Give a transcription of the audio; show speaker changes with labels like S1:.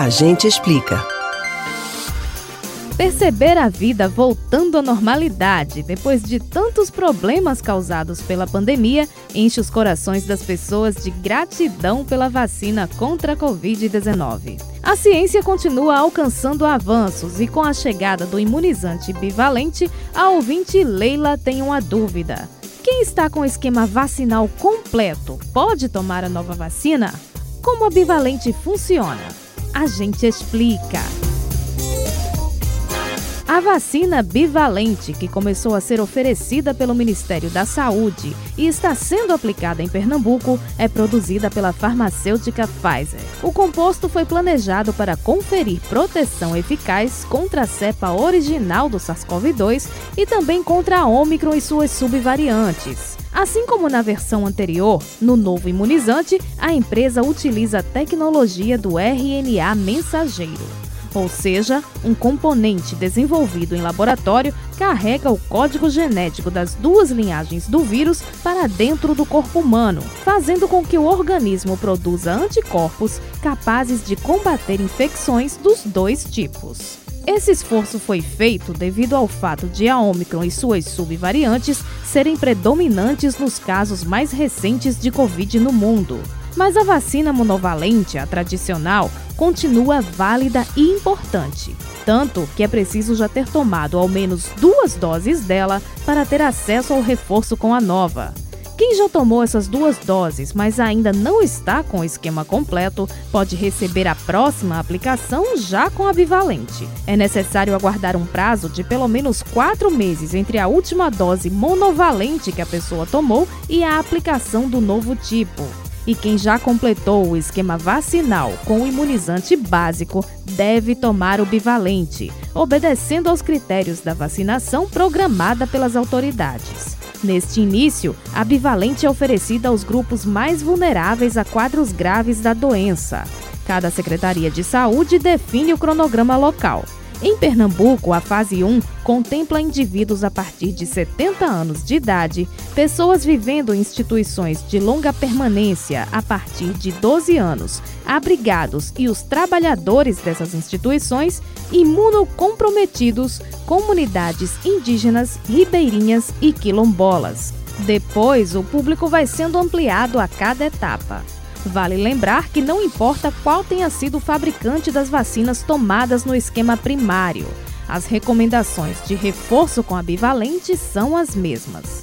S1: A gente explica.
S2: Perceber a vida voltando à normalidade depois de tantos problemas causados pela pandemia enche os corações das pessoas de gratidão pela vacina contra a Covid-19. A ciência continua alcançando avanços e com a chegada do imunizante bivalente, a ouvinte Leila tem uma dúvida. Quem está com o esquema vacinal completo pode tomar a nova vacina? Como a bivalente funciona? A gente explica. A vacina bivalente, que começou a ser oferecida pelo Ministério da Saúde e está sendo aplicada em Pernambuco, é produzida pela farmacêutica Pfizer. O composto foi planejado para conferir proteção eficaz contra a cepa original do SARS-CoV-2 e também contra a Ômicron e suas subvariantes. Assim como na versão anterior, no novo imunizante, a empresa utiliza a tecnologia do RNA mensageiro ou seja, um componente desenvolvido em laboratório carrega o código genético das duas linhagens do vírus para dentro do corpo humano, fazendo com que o organismo produza anticorpos capazes de combater infecções dos dois tipos. Esse esforço foi feito devido ao fato de a Omicron e suas subvariantes serem predominantes nos casos mais recentes de Covid no mundo. Mas a vacina monovalente, a tradicional, continua válida e importante. Tanto que é preciso já ter tomado ao menos duas doses dela para ter acesso ao reforço com a nova. Quem já tomou essas duas doses, mas ainda não está com o esquema completo, pode receber a próxima aplicação já com a bivalente. É necessário aguardar um prazo de pelo menos quatro meses entre a última dose monovalente que a pessoa tomou e a aplicação do novo tipo. E quem já completou o esquema vacinal com o imunizante básico deve tomar o bivalente, obedecendo aos critérios da vacinação programada pelas autoridades. Neste início, a bivalente é oferecida aos grupos mais vulneráveis a quadros graves da doença. Cada Secretaria de Saúde define o cronograma local. Em Pernambuco, a fase 1 contempla indivíduos a partir de 70 anos de idade, pessoas vivendo em instituições de longa permanência a partir de 12 anos, abrigados e os trabalhadores dessas instituições, imunocomprometidos, comunidades indígenas, ribeirinhas e quilombolas. Depois, o público vai sendo ampliado a cada etapa. Vale lembrar que não importa qual tenha sido o fabricante das vacinas tomadas no esquema primário, as recomendações de reforço com a bivalente são as mesmas.